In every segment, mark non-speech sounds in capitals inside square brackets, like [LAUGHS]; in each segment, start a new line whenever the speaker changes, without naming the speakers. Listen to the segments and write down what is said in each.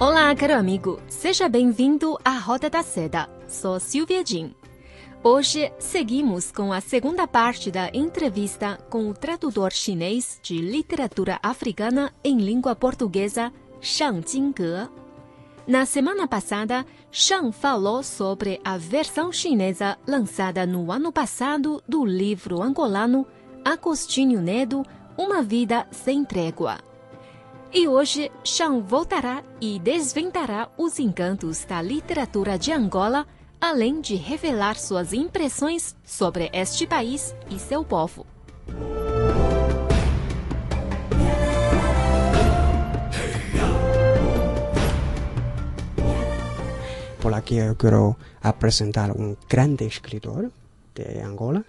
Olá, caro amigo. Seja bem-vindo à Roda da Seda. Sou Silvia Jin. Hoje seguimos com a segunda parte da entrevista com o tradutor chinês de literatura africana em língua portuguesa, Shang Jingge. Na semana passada, Shang falou sobre a versão chinesa lançada no ano passado do livro angolano Agostinho Nedo, Uma Vida Sem Trégua. E hoje, Shang voltará e desventará os encantos da literatura de Angola, além de revelar suas impressões sobre este país e seu povo.
Por aqui eu quero apresentar um grande escritor de Angola.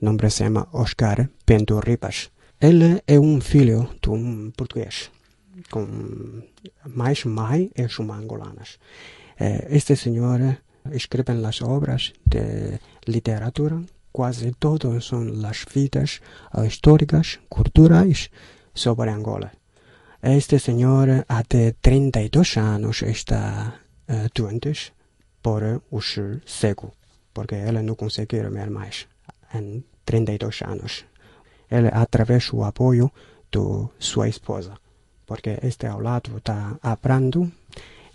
O nome se chama Oscar Bento Ribas. Ele é um filho de um português, com mais mãe e angolanas. Este senhor escreve as obras de literatura, quase todas são as vidas históricas, culturais sobre Angola. Este senhor, até 32 anos, está uh, doente por os cego, porque ele não consegue ver mais em 32 anos. Ele, através do apoio de sua esposa, porque este ao lado está aprendendo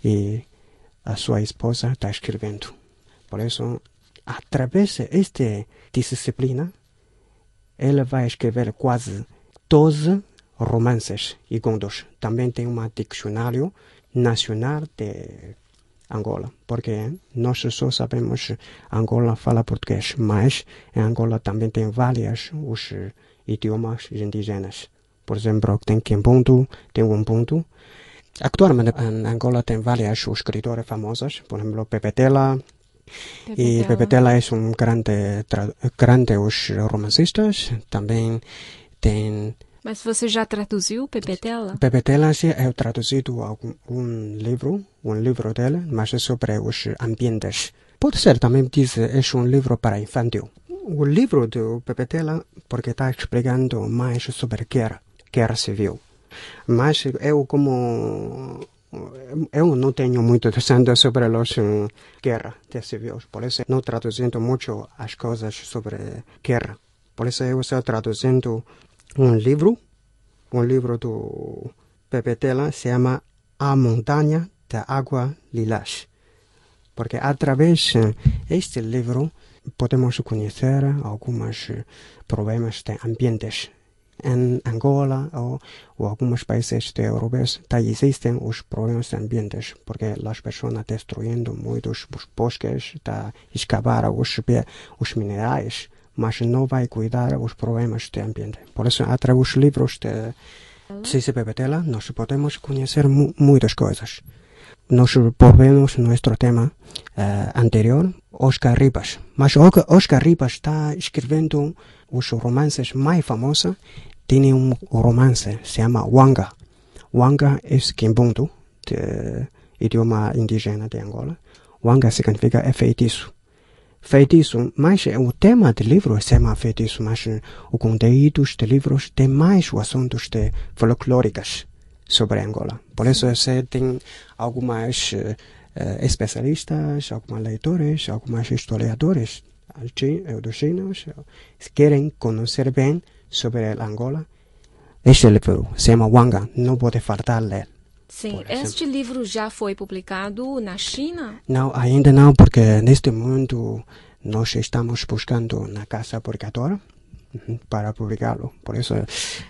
e a sua esposa está escrevendo. Por isso, através desta disciplina, ele vai escrever quase 12 romances e contos. Também tem um dicionário nacional de Angola, porque nós só sabemos Angola fala português, mas em Angola também tem vários os idiomas indígenas. Por exemplo, tem Kimbundu, tem Ubuntu. Atualmente em Angola tem vários escritores famosos, por exemplo, Pepe Tela, e Pepe Tela é um grande, grande os romancistas. Também tem
mas você já traduziu Pepe Tela?
Pepe Tela, sim, eu traduzido algum, um livro, um livro dele, mas é sobre os ambientes. Pode ser também dizer é um livro para infantil. O livro do Pepe Tela, porque está explicando mais sobre guerra, guerra civil. Mas eu como eu não tenho muito docente sobre as guerra de civil, por isso não traduzindo muito as coisas sobre guerra. Por isso eu estou traduzindo um livro, um livro do Pepe Tela, se chama A Montanha da Água Lilás. Porque através deste livro podemos conhecer alguns problemas de ambientes. Em Angola ou, ou alguns países europeus tá, existem os problemas de ambientes, porque as pessoas destruindo muitos os bosques, tá, escavar os, os minerais, mas não vai cuidar os problemas do ambiente. Por isso, através dos livros de Cici Pepetela, nós podemos conhecer mu muitas coisas. Nós volvemos nosso tema uh, anterior, Oscar Ribas. Mas Oscar Ribas está escrevendo os romances mais famosos. Tem um romance, se chama Wanga. Wanga é Kimbundu, de idioma indígena de Angola. Wanga significa é feitiço feitiço, mas o tema do livro se chama feitiço, mas o conteúdo do livro tem mais assuntos de folclóricos sobre Angola. Por isso, você tem algumas uh, especialistas, alguns leitores, alguns historiadores dos chinos que querem conhecer bem sobre Angola. Este livro se chama Wanga, não pode faltar ler.
Sim, este livro já foi publicado na China?
Não, ainda não, porque neste momento nós estamos buscando na Casa Publicadora para publicá-lo. Por isso,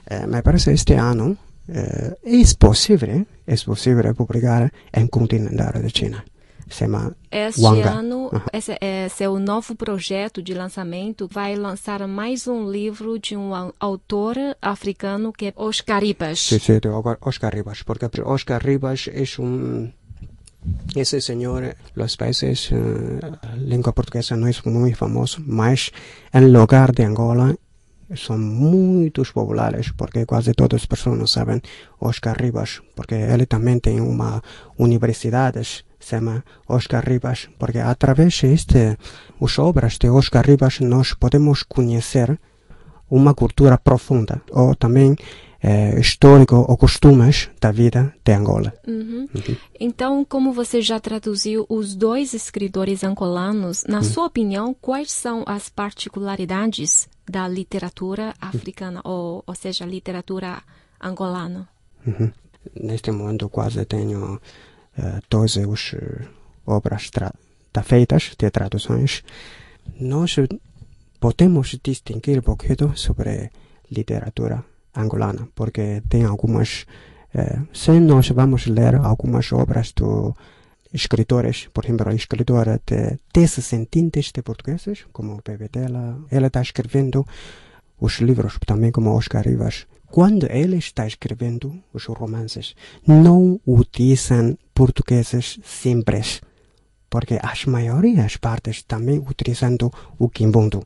eh, me parece este ano eh, é possível, é possível publicar em continental da China. chama
Este
Wanga.
ano, esse é seu novo projeto de lançamento. Vai lançar mais um livro de um au- autor africano que é Oscar Ribas.
Sí, de Oscar- Ribas, porque Oscar Ribas es un... Ese señor, los países, lengua portuguesa no es muy famoso, mas en el lugar de Angola son muy populares, porque casi todas las personas saben Oscar Ribas, porque él también tiene una universidad, se llama Oscar Ribas, porque a través de este, las obras de Oscar Ribas nos podemos conocer uma cultura profunda ou também eh, histórico ou costumes da vida de Angola.
Uhum. Então, como você já traduziu os dois escritores angolanos, na sua opinião, quais são as particularidades da literatura africana, ou, ou seja, literatura angolana?
Uhum. Neste momento quase tenho eh, todas as obras tá feitas de traduções. Nós podemos distinguir um pouquinho sobre literatura angolana, porque tem algumas, eh, se nós vamos ler algumas obras do escritores, por exemplo, a escritora de descendentes de portugueses, como Pepe Tela, ela está escrevendo os livros, também como Oscar Rivas. Quando ele está escrevendo os romances, não utilizam portugueses simples, porque as maiorias partes também utilizando o quimbundo,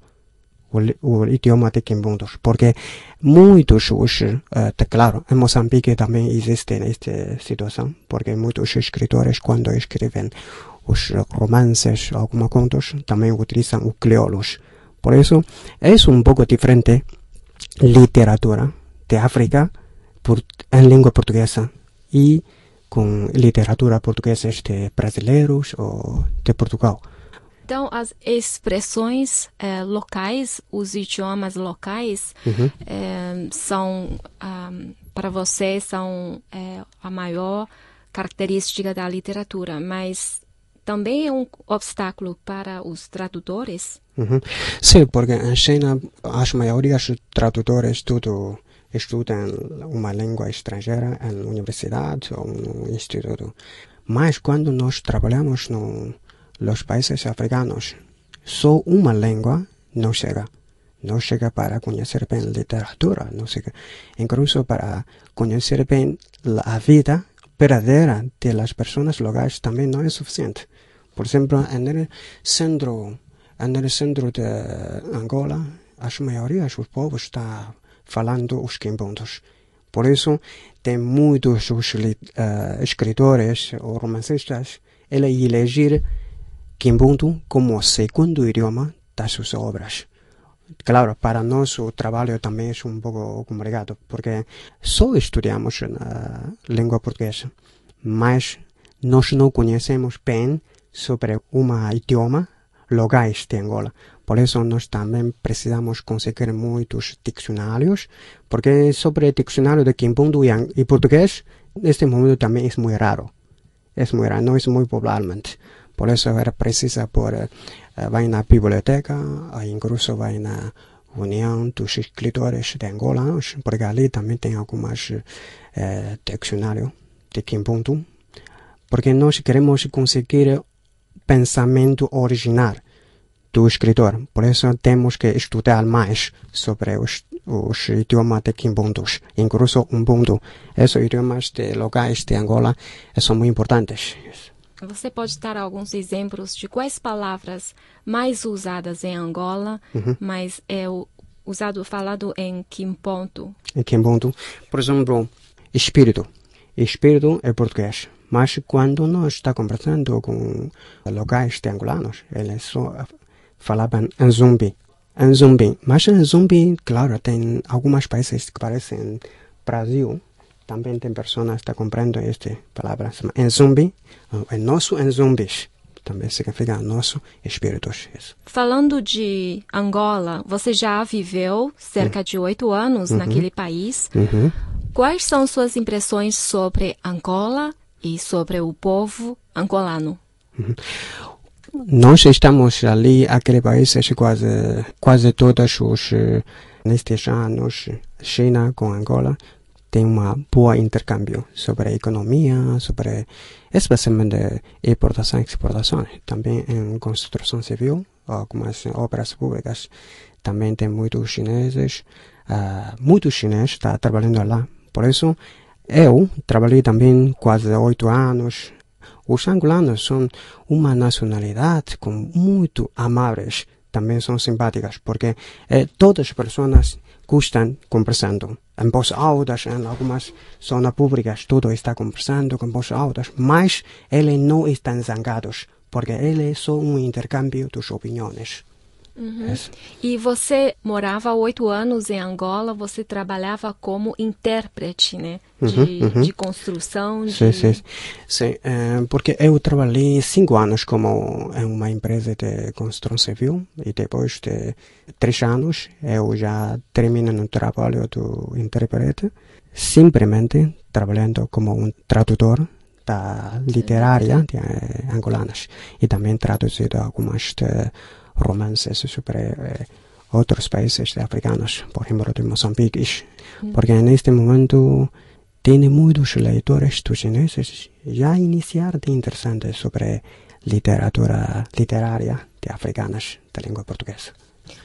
o, o idioma de quimbundos, porque muitos os, eh, de- claro, em Moçambique também existe esta situação, porque muitos escritores quando escrevem os romances, alguns contos, também utilizam o crioulos. Por isso, é um pouco diferente literatura de África por, em língua portuguesa e com literatura portuguesa de brasileiros ou de Portugal.
Então, as expressões eh, locais, os idiomas locais, eh, são, ah, para você, são eh, a maior característica da literatura, mas também é um obstáculo para os tradutores.
Uhum. Sim, porque em China as maiorias dos tradutores tudo estudam uma língua estrangeira em universidade ou no instituto. Mas quando nós trabalhamos no, nos países africanos, só uma língua não chega. Não chega para conhecer bem literatura, não chega. Incluso para conhecer bem a vida verdadeira das pessoas locais também não é suficiente. Por exemplo, no centro, no centro de Angola, as maiorias dos povos estão falando os quimbundos. Por isso, tem muitos os, li- eh, escritores ou romancistas, ele elegir quimbundo como segundo idioma das suas obras. Claro, para nós o trabalho também é um pouco complicado, porque só estudamos a língua portuguesa, mas nós não conhecemos bem sobre um idioma locais de Angola. Por isso, nós também precisamos conseguir muitos dicionários, porque sobre dicionário de Quimbundo e português, neste momento também é muito raro. É muito raro, não é muito popularmente. Por isso, era precisa por, eh, vai na biblioteca, ou incluso vai na União dos Escritores de Angola, porque ali também tem algumas eh, dicionários de Quimbundo, porque nós queremos conseguir pensamento original do escritor. Por isso temos que estudar mais sobre os, os idiomas de Kimbundos, incluso Ubuntu. Esses idiomas de locais de Angola eh, são muito importantes.
Você pode dar alguns exemplos de quais palavras mais usadas em Angola, mas é usado falado em Quimponto?
Em Kimbundu, por exemplo, espírito. Espírito é português. Mas quando nós está conversando com locais de angolanos, eles só falavam em zumbi. Em zumbi. Mas em zumbi, claro, tem alguns países que parecem Brasil. Também tem pessoas que estão compreendendo esta palavra. Em zumbi, é nosso em zumbis. Também significa nosso espíritos. Isso.
Falando de Angola, você já viveu cerca de oito anos naquele país.
Uhum.
Quais são suas impressões sobre Angola e sobre o povo angolano?
Nós estamos ali, aquele país, quase, quase todos os, eh, nestes anos, China com Angola, tem uma boa intercâmbio sobre a economia, sobre especialmente importação e exportação. Também em construção civil, algumas obras públicas, também tem muitos chineses, uh, muitos chineses estão trabalhando lá. Por isso, eu trabalhei também quase oito anos. Os angolanos são uma nacionalidade com muito amáveis, também são simpáticas, porque eh, todas as pessoas gostam conversando em voz altas, em algumas zonas públicas, tudo está conversando com voz altas, mas eles não estão zangados, porque ele é só um intercâmbio de opiniões.
Uhum. E você morava oito anos em Angola, você trabalhava como intérprete, né? De, uhum, uhum. de construção. De...
Sim, sim. sim é, porque eu trabalhei cinco anos como em uma empresa de construção civil e depois de três anos eu já termino no trabalho do intérprete, simplesmente trabalhando como um tradutor da literária de eh, angolanas e também traduzido algumas de romances sobre eh, otros países africanos, por ejemplo de Mozambique, mm. porque en este momento tiene muchos leitores chineses ya iniciar de interesantes sobre literatura literária de africanas de língua portuguesa.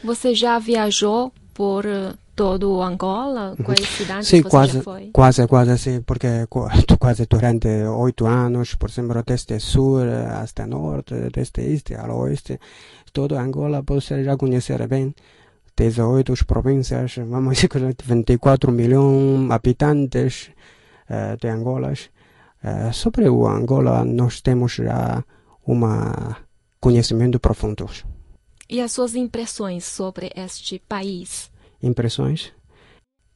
Você já viajou por eh, todo Angola? Quais cidades
Sim,
você
quase,
já foi?
quase, quase, sim, porque [LAUGHS] quase durante oito anos, por exemplo, desde sul até norte, desde este ao oeste, todo Angola você já conhecer bem. 18 províncias, vamos dizer, 24 [LAUGHS] milhões de habitantes uh, de Angola. Uh, sobre o Angola, nós temos já um conhecimento profundo.
E as suas impressões sobre este país?
Impressões?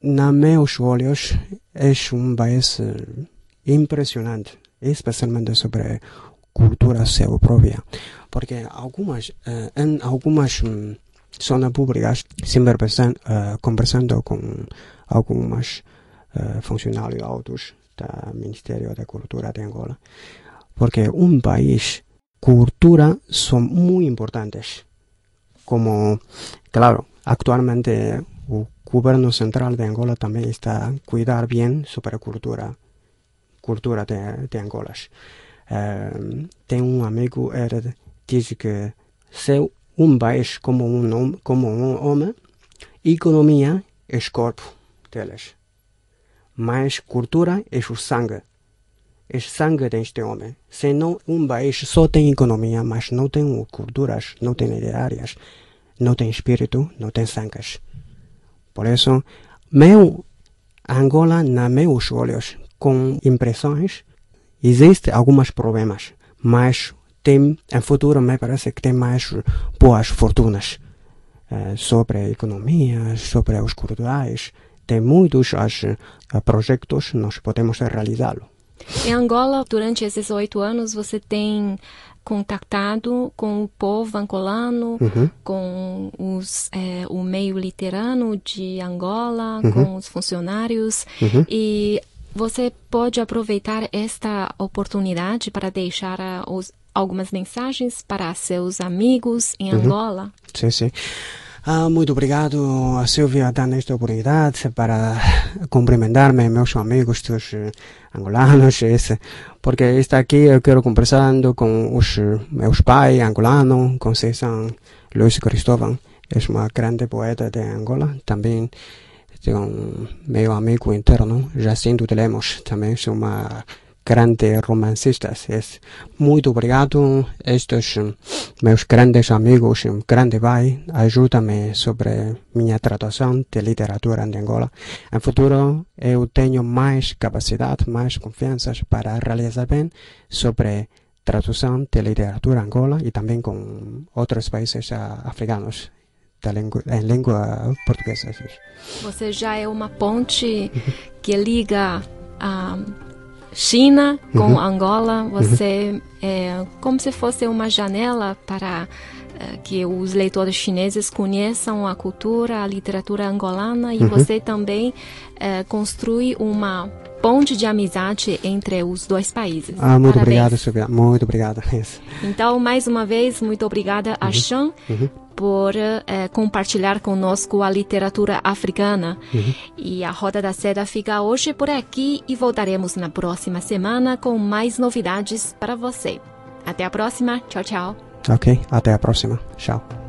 Na meus olhos, é um país impressionante, especialmente sobre cultura seu própria, porque algumas, uh, em algumas um, zonas públicas, sempre uh, conversando com algumas funcionários altos do Ministério da Cultura de Angola, porque um país, cultura são muito importantes, como, claro, actualmente o governo central de Angola também está cuidar bem sobre cultura, cultura de, de Angola. Uh, tem um amigo, ele diz que se um país como um, como um homem, economia é o corpo deles. Mas cultura é o sangue. É sangue deste homem. Se não, um país só tem economia, mas não tem culturas, não tem literárias, não tem espírito, não tem sangue. Por isso, meu Angola, na meus olhos, com impressões, Existem alguns problemas, mas tem, em futuro me parece que tem mais boas fortunas eh, sobre a economia, sobre os culturais. Tem muitos as, uh, projetos, nós podemos realizá-lo.
Em Angola, durante esses oito anos, você tem contactado com o povo angolano, uhum. com os, é, o meio literano de Angola, uhum. com os funcionários. Uhum. E você pode aproveitar esta oportunidade para deixar uh, os, algumas mensagens para seus amigos em uhum. Angola?
Sim, sim. Ah, muito obrigado a Silvia dar esta oportunidade para cumprimentar-me meus amigos dos uh, angolanos, [LAUGHS] esse, porque está aqui eu quero conversando com os meus pais angolanos, César Luiz Cristóvão, é uma grande poeta de Angola, também tem um meu amigo interno, Jacinto de Lemos, também são uma grande romancistas. É muito obrigado estes meus grandes amigos, um grande pai, ajuda-me sobre minha tradução de literatura em Angola. Em futuro eu tenho mais capacidade, mais confiança para realizar bem sobre tradução de literatura Angola e também com outros países africanos língua, em língua portuguesa.
Você já é uma ponte que liga a China com uhum. Angola. Você uhum. é como se fosse uma janela para uh, que os leitores chineses conheçam a cultura, a literatura angolana e uhum. você também uh, construi uma ponte de amizade entre os dois países.
Ah, muito Parabéns. obrigado, Silvia. Muito obrigada. [LAUGHS]
Então, mais uma vez, muito obrigada a Chan. Uhum. por eh, compartilhar conosco a literatura africana. E a Roda da Seda fica hoje por aqui e voltaremos na próxima semana com mais novidades para você. Até a próxima. Tchau, tchau.
Ok, até a próxima. Tchau.